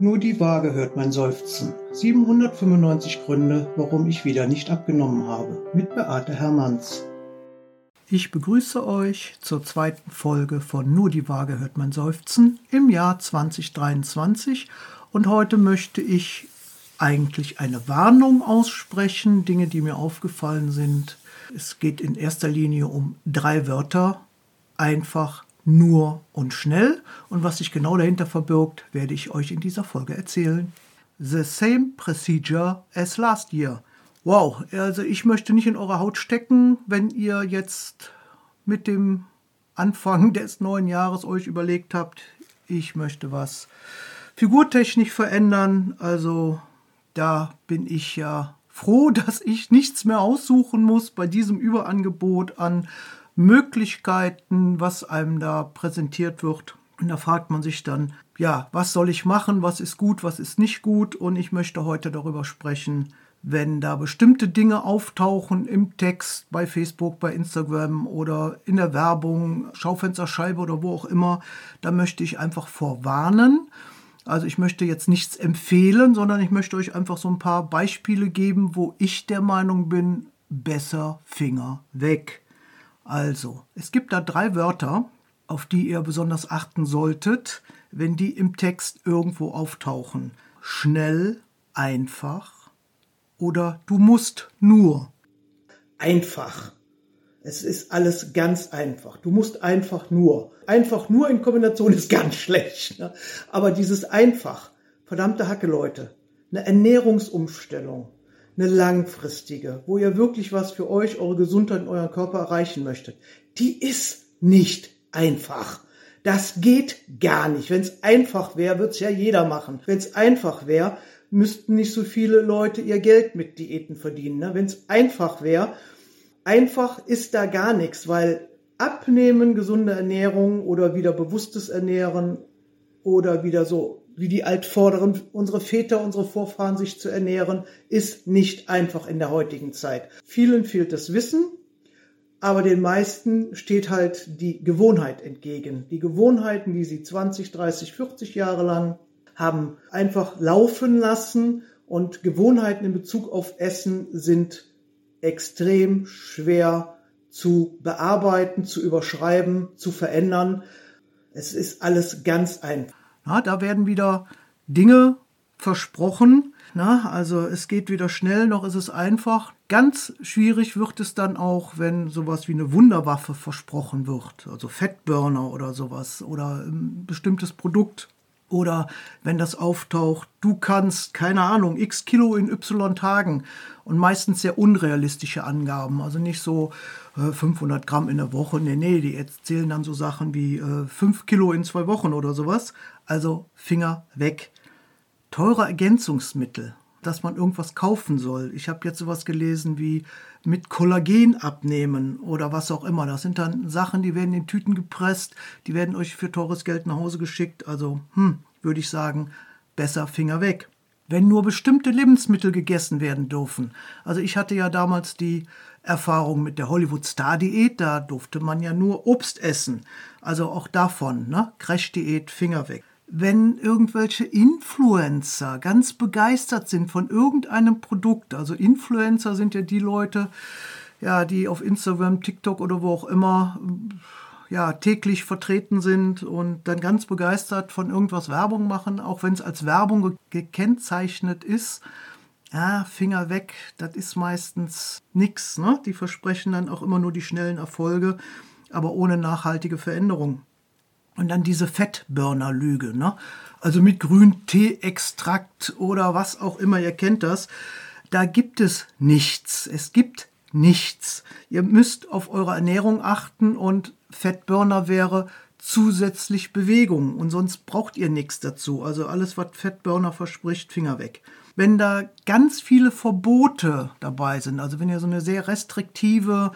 Nur die Waage hört mein Seufzen. 795 Gründe, warum ich wieder nicht abgenommen habe. Mit Beate Hermanns. Ich begrüße euch zur zweiten Folge von Nur die Waage hört mein Seufzen im Jahr 2023. Und heute möchte ich eigentlich eine Warnung aussprechen, Dinge, die mir aufgefallen sind. Es geht in erster Linie um drei Wörter. Einfach, nur und schnell. Und was sich genau dahinter verbirgt, werde ich euch in dieser Folge erzählen. The same procedure as last year. Wow, also ich möchte nicht in eure Haut stecken, wenn ihr jetzt mit dem Anfang des neuen Jahres euch überlegt habt, ich möchte was figurtechnisch verändern. Also da bin ich ja froh, dass ich nichts mehr aussuchen muss bei diesem Überangebot an Möglichkeiten, was einem da präsentiert wird. Und da fragt man sich dann, ja, was soll ich machen, was ist gut, was ist nicht gut. Und ich möchte heute darüber sprechen, wenn da bestimmte Dinge auftauchen im Text, bei Facebook, bei Instagram oder in der Werbung, Schaufensterscheibe oder wo auch immer, da möchte ich einfach vorwarnen. Also ich möchte jetzt nichts empfehlen, sondern ich möchte euch einfach so ein paar Beispiele geben, wo ich der Meinung bin, besser Finger weg. Also, es gibt da drei Wörter, auf die ihr besonders achten solltet, wenn die im Text irgendwo auftauchen. Schnell, einfach oder du musst nur. Einfach. Es ist alles ganz einfach. Du musst einfach nur. Einfach nur in Kombination ist ganz schlecht. Ne? Aber dieses einfach, verdammte Hacke, Leute, eine Ernährungsumstellung, eine langfristige, wo ihr wirklich was für euch, eure Gesundheit und euren Körper erreichen möchtet, die ist nicht einfach. Das geht gar nicht. Wenn es einfach wäre, wird es ja jeder machen. Wenn es einfach wäre, müssten nicht so viele Leute ihr Geld mit Diäten verdienen. Ne? Wenn es einfach wäre, einfach ist da gar nichts, weil Abnehmen, gesunde Ernährung oder wieder bewusstes Ernähren oder wieder so wie die Altvorderen, unsere Väter, unsere Vorfahren sich zu ernähren, ist nicht einfach in der heutigen Zeit. Vielen fehlt das Wissen, aber den meisten steht halt die Gewohnheit entgegen. Die Gewohnheiten, die sie 20, 30, 40 Jahre lang haben einfach laufen lassen und Gewohnheiten in Bezug auf Essen sind extrem schwer zu bearbeiten, zu überschreiben, zu verändern. Es ist alles ganz einfach. Na, da werden wieder Dinge versprochen. Na, also es geht weder schnell noch ist es einfach. Ganz schwierig wird es dann auch, wenn sowas wie eine Wunderwaffe versprochen wird, also Fettburner oder sowas oder ein bestimmtes Produkt. Oder wenn das auftaucht, du kannst, keine Ahnung, x Kilo in y Tagen und meistens sehr unrealistische Angaben. Also nicht so 500 Gramm in der Woche. Nee, nee, die erzählen dann so Sachen wie äh, 5 Kilo in zwei Wochen oder sowas. Also Finger weg. Teure Ergänzungsmittel, dass man irgendwas kaufen soll. Ich habe jetzt sowas gelesen wie mit Kollagen abnehmen oder was auch immer. Das sind dann Sachen, die werden in Tüten gepresst, die werden euch für teures Geld nach Hause geschickt. Also, hm, würde ich sagen, besser Finger weg. Wenn nur bestimmte Lebensmittel gegessen werden dürfen. Also ich hatte ja damals die Erfahrung mit der Hollywood-Star-Diät, da durfte man ja nur Obst essen. Also auch davon, ne? Crash-Diät, Finger weg wenn irgendwelche Influencer ganz begeistert sind von irgendeinem Produkt. Also Influencer sind ja die Leute, ja, die auf Instagram, TikTok oder wo auch immer ja, täglich vertreten sind und dann ganz begeistert von irgendwas Werbung machen, auch wenn es als Werbung gekennzeichnet ist. Ja, Finger weg, das ist meistens nichts. Ne? Die versprechen dann auch immer nur die schnellen Erfolge, aber ohne nachhaltige Veränderung. Und dann diese Fettburner-Lüge, ne? Also mit Grüntee-Extrakt oder was auch immer, ihr kennt das. Da gibt es nichts. Es gibt nichts. Ihr müsst auf eure Ernährung achten und Fettburner wäre zusätzlich Bewegung und sonst braucht ihr nichts dazu. Also alles, was Fettburner verspricht, Finger weg. Wenn da ganz viele Verbote dabei sind, also wenn ihr so eine sehr restriktive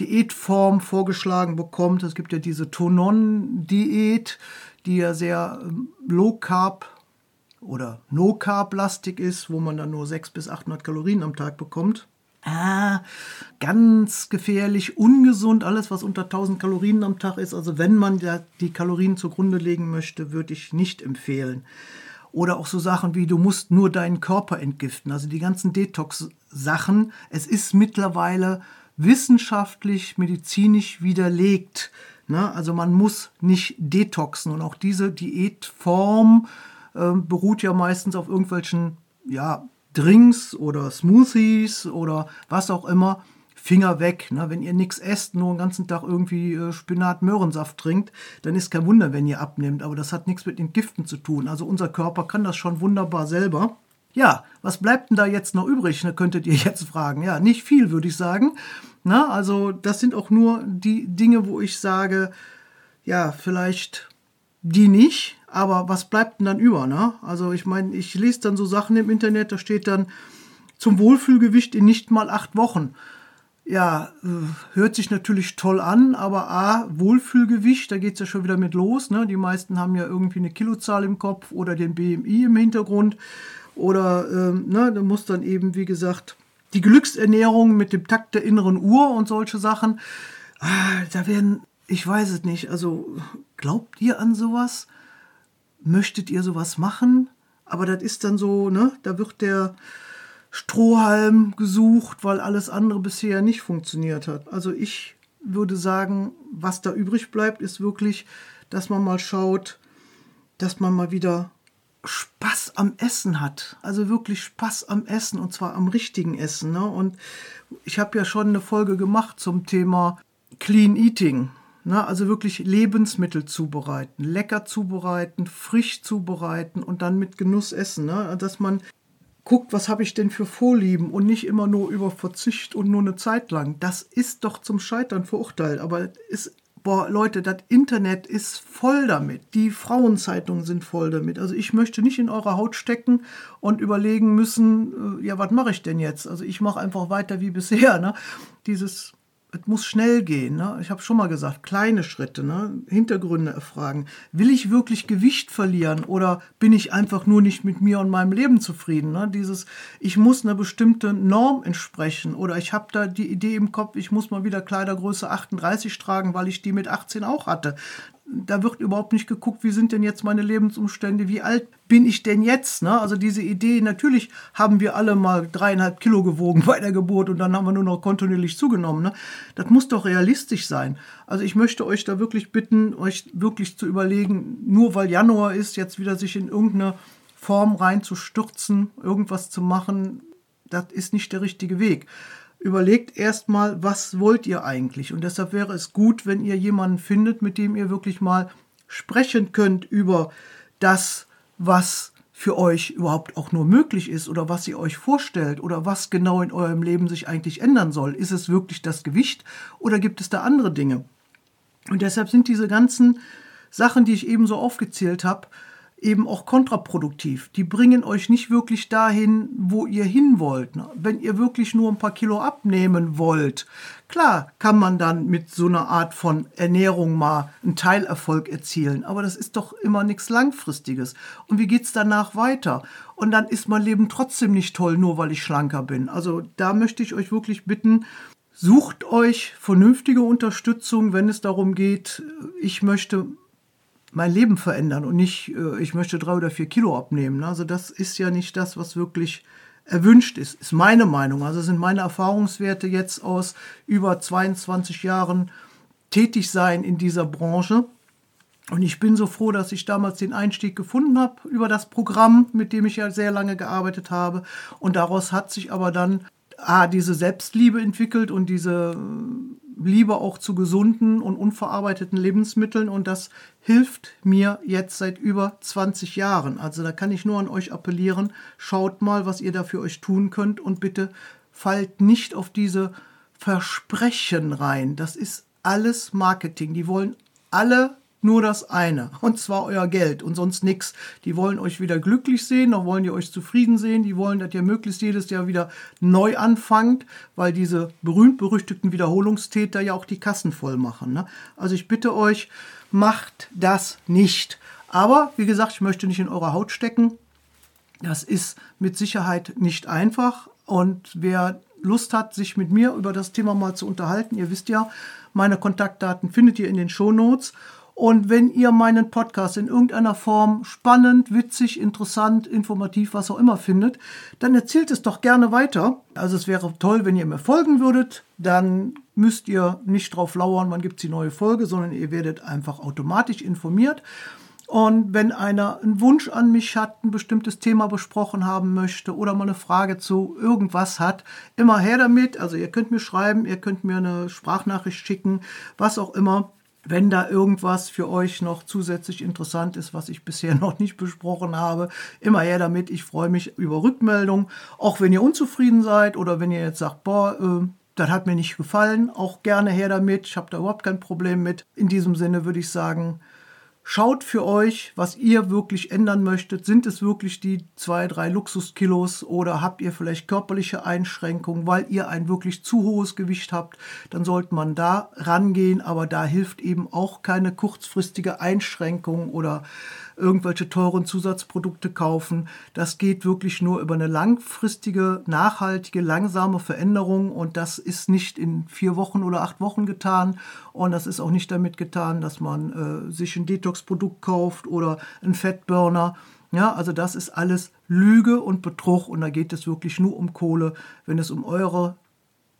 Diätform vorgeschlagen bekommt. Es gibt ja diese Tonon-Diät, die ja sehr ähm, low carb oder no carb lastig ist, wo man dann nur 600 bis 800 Kalorien am Tag bekommt. Ah, ganz gefährlich, ungesund, alles was unter 1000 Kalorien am Tag ist. Also wenn man ja die Kalorien zugrunde legen möchte, würde ich nicht empfehlen. Oder auch so Sachen wie, du musst nur deinen Körper entgiften. Also die ganzen Detox-Sachen. Es ist mittlerweile wissenschaftlich, medizinisch widerlegt. Ne? Also man muss nicht detoxen. Und auch diese Diätform äh, beruht ja meistens auf irgendwelchen ja, Drinks oder Smoothies oder was auch immer. Finger weg. Ne? Wenn ihr nichts esst, nur den ganzen Tag irgendwie äh, Spinat-Möhrensaft trinkt, dann ist kein Wunder, wenn ihr abnimmt. Aber das hat nichts mit den Giften zu tun. Also unser Körper kann das schon wunderbar selber. Ja, was bleibt denn da jetzt noch übrig, ne, könntet ihr jetzt fragen. Ja, nicht viel, würde ich sagen. Na, also das sind auch nur die Dinge, wo ich sage, ja, vielleicht die nicht, aber was bleibt denn dann über? Ne? Also ich meine, ich lese dann so Sachen im Internet, da steht dann zum Wohlfühlgewicht in nicht mal acht Wochen. Ja, äh, hört sich natürlich toll an, aber A, Wohlfühlgewicht, da geht es ja schon wieder mit los. Ne? Die meisten haben ja irgendwie eine Kilozahl im Kopf oder den BMI im Hintergrund. Oder ähm, ne, da muss dann eben, wie gesagt, die Glücksernährung mit dem Takt der inneren Uhr und solche Sachen. Ah, da werden, ich weiß es nicht, also glaubt ihr an sowas? Möchtet ihr sowas machen? Aber das ist dann so, ne, da wird der Strohhalm gesucht, weil alles andere bisher nicht funktioniert hat. Also ich würde sagen, was da übrig bleibt, ist wirklich, dass man mal schaut, dass man mal wieder Spaß am Essen hat. Also wirklich Spaß am Essen und zwar am richtigen Essen. Ne? Und ich habe ja schon eine Folge gemacht zum Thema Clean Eating. Ne? Also wirklich Lebensmittel zubereiten, lecker zubereiten, frisch zubereiten und dann mit Genuss essen. Ne? Dass man guckt, was habe ich denn für Vorlieben und nicht immer nur über Verzicht und nur eine Zeit lang. Das ist doch zum Scheitern verurteilt. Aber ist boah, Leute, das Internet ist voll damit. Die Frauenzeitungen sind voll damit. Also ich möchte nicht in eurer Haut stecken und überlegen müssen, äh, ja, was mache ich denn jetzt? Also ich mache einfach weiter wie bisher. Ne? Dieses es muss schnell gehen. Ne? Ich habe schon mal gesagt, kleine Schritte, ne? Hintergründe erfragen. Will ich wirklich Gewicht verlieren oder bin ich einfach nur nicht mit mir und meinem Leben zufrieden? Ne? Dieses, ich muss einer bestimmten Norm entsprechen oder ich habe da die Idee im Kopf, ich muss mal wieder Kleidergröße 38 tragen, weil ich die mit 18 auch hatte da wird überhaupt nicht geguckt, wie sind denn jetzt meine Lebensumstände, wie alt bin ich denn jetzt? Ne? Also diese Idee, natürlich haben wir alle mal dreieinhalb Kilo gewogen bei der Geburt und dann haben wir nur noch kontinuierlich zugenommen. Ne? Das muss doch realistisch sein. Also ich möchte euch da wirklich bitten, euch wirklich zu überlegen, nur weil Januar ist, jetzt wieder sich in irgendeine Form reinzustürzen, irgendwas zu machen, das ist nicht der richtige Weg überlegt erstmal, was wollt ihr eigentlich? Und deshalb wäre es gut, wenn ihr jemanden findet, mit dem ihr wirklich mal sprechen könnt über das, was für euch überhaupt auch nur möglich ist oder was ihr euch vorstellt oder was genau in eurem Leben sich eigentlich ändern soll. Ist es wirklich das Gewicht oder gibt es da andere Dinge? Und deshalb sind diese ganzen Sachen, die ich eben so aufgezählt habe, eben auch kontraproduktiv. Die bringen euch nicht wirklich dahin, wo ihr hin wollt. Ne? Wenn ihr wirklich nur ein paar Kilo abnehmen wollt, klar kann man dann mit so einer Art von Ernährung mal einen Teilerfolg erzielen, aber das ist doch immer nichts Langfristiges. Und wie geht's danach weiter? Und dann ist mein Leben trotzdem nicht toll, nur weil ich schlanker bin. Also da möchte ich euch wirklich bitten, Sucht euch vernünftige Unterstützung, wenn es darum geht, ich möchte mein Leben verändern und nicht, äh, ich möchte drei oder vier Kilo abnehmen. Also das ist ja nicht das, was wirklich erwünscht ist, ist meine Meinung. Also sind meine Erfahrungswerte jetzt aus über 22 Jahren tätig sein in dieser Branche. Und ich bin so froh, dass ich damals den Einstieg gefunden habe über das Programm, mit dem ich ja sehr lange gearbeitet habe. Und daraus hat sich aber dann A, diese Selbstliebe entwickelt und diese Liebe auch zu gesunden und unverarbeiteten Lebensmitteln und das hilft mir jetzt seit über 20 Jahren. Also da kann ich nur an euch appellieren, schaut mal, was ihr da für euch tun könnt und bitte fallt nicht auf diese Versprechen rein. Das ist alles Marketing. Die wollen alle nur das eine, und zwar euer Geld und sonst nichts. Die wollen euch wieder glücklich sehen, noch wollen die euch zufrieden sehen, die wollen, dass ihr möglichst jedes Jahr wieder neu anfangt, weil diese berühmt-berüchtigten Wiederholungstäter ja auch die Kassen voll machen. Ne? Also ich bitte euch, macht das nicht. Aber wie gesagt, ich möchte nicht in eure Haut stecken. Das ist mit Sicherheit nicht einfach. Und wer Lust hat, sich mit mir über das Thema mal zu unterhalten, ihr wisst ja, meine Kontaktdaten findet ihr in den Show Notes. Und wenn ihr meinen Podcast in irgendeiner Form spannend, witzig, interessant, informativ, was auch immer findet, dann erzählt es doch gerne weiter. Also es wäre toll, wenn ihr mir folgen würdet. Dann müsst ihr nicht drauf lauern, wann gibt es die neue Folge, sondern ihr werdet einfach automatisch informiert. Und wenn einer einen Wunsch an mich hat, ein bestimmtes Thema besprochen haben möchte oder mal eine Frage zu irgendwas hat, immer her damit. Also ihr könnt mir schreiben, ihr könnt mir eine Sprachnachricht schicken, was auch immer. Wenn da irgendwas für euch noch zusätzlich interessant ist, was ich bisher noch nicht besprochen habe, immer her damit. Ich freue mich über Rückmeldungen. Auch wenn ihr unzufrieden seid oder wenn ihr jetzt sagt, boah, äh, das hat mir nicht gefallen, auch gerne her damit. Ich habe da überhaupt kein Problem mit. In diesem Sinne würde ich sagen, Schaut für euch, was ihr wirklich ändern möchtet. Sind es wirklich die zwei, drei Luxuskilos oder habt ihr vielleicht körperliche Einschränkungen, weil ihr ein wirklich zu hohes Gewicht habt? Dann sollte man da rangehen, aber da hilft eben auch keine kurzfristige Einschränkung oder irgendwelche teuren Zusatzprodukte kaufen. Das geht wirklich nur über eine langfristige, nachhaltige, langsame Veränderung und das ist nicht in vier Wochen oder acht Wochen getan und das ist auch nicht damit getan, dass man äh, sich ein Detox-Produkt kauft oder einen Fettburner. Ja, also das ist alles Lüge und Betrug und da geht es wirklich nur um Kohle. Wenn es um eure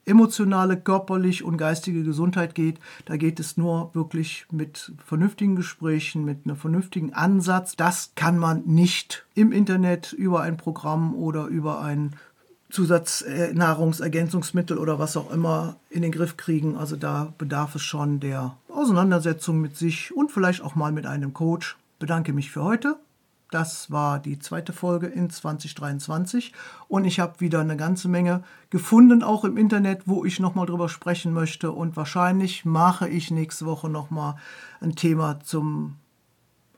emotionale, körperlich und geistige Gesundheit geht, da geht es nur wirklich mit vernünftigen Gesprächen, mit einem vernünftigen Ansatz. Das kann man nicht im Internet über ein Programm oder über ein Zusatznahrungsergänzungsmittel oder was auch immer in den Griff kriegen. Also da bedarf es schon der Auseinandersetzung mit sich und vielleicht auch mal mit einem Coach. Bedanke mich für heute. Das war die zweite Folge in 2023 und ich habe wieder eine ganze Menge gefunden, auch im Internet, wo ich nochmal drüber sprechen möchte und wahrscheinlich mache ich nächste Woche nochmal ein Thema zum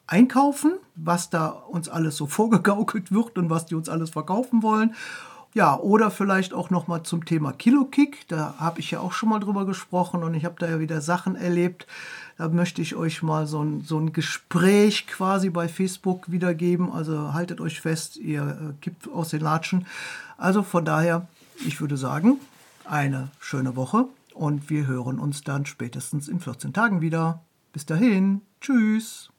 Einkaufen, was da uns alles so vorgegaukelt wird und was die uns alles verkaufen wollen. Ja, oder vielleicht auch noch mal zum Thema Kilokick. Da habe ich ja auch schon mal drüber gesprochen und ich habe da ja wieder Sachen erlebt. Da möchte ich euch mal so ein, so ein Gespräch quasi bei Facebook wiedergeben. Also haltet euch fest, ihr äh, kippt aus den Latschen. Also von daher, ich würde sagen, eine schöne Woche und wir hören uns dann spätestens in 14 Tagen wieder. Bis dahin, tschüss.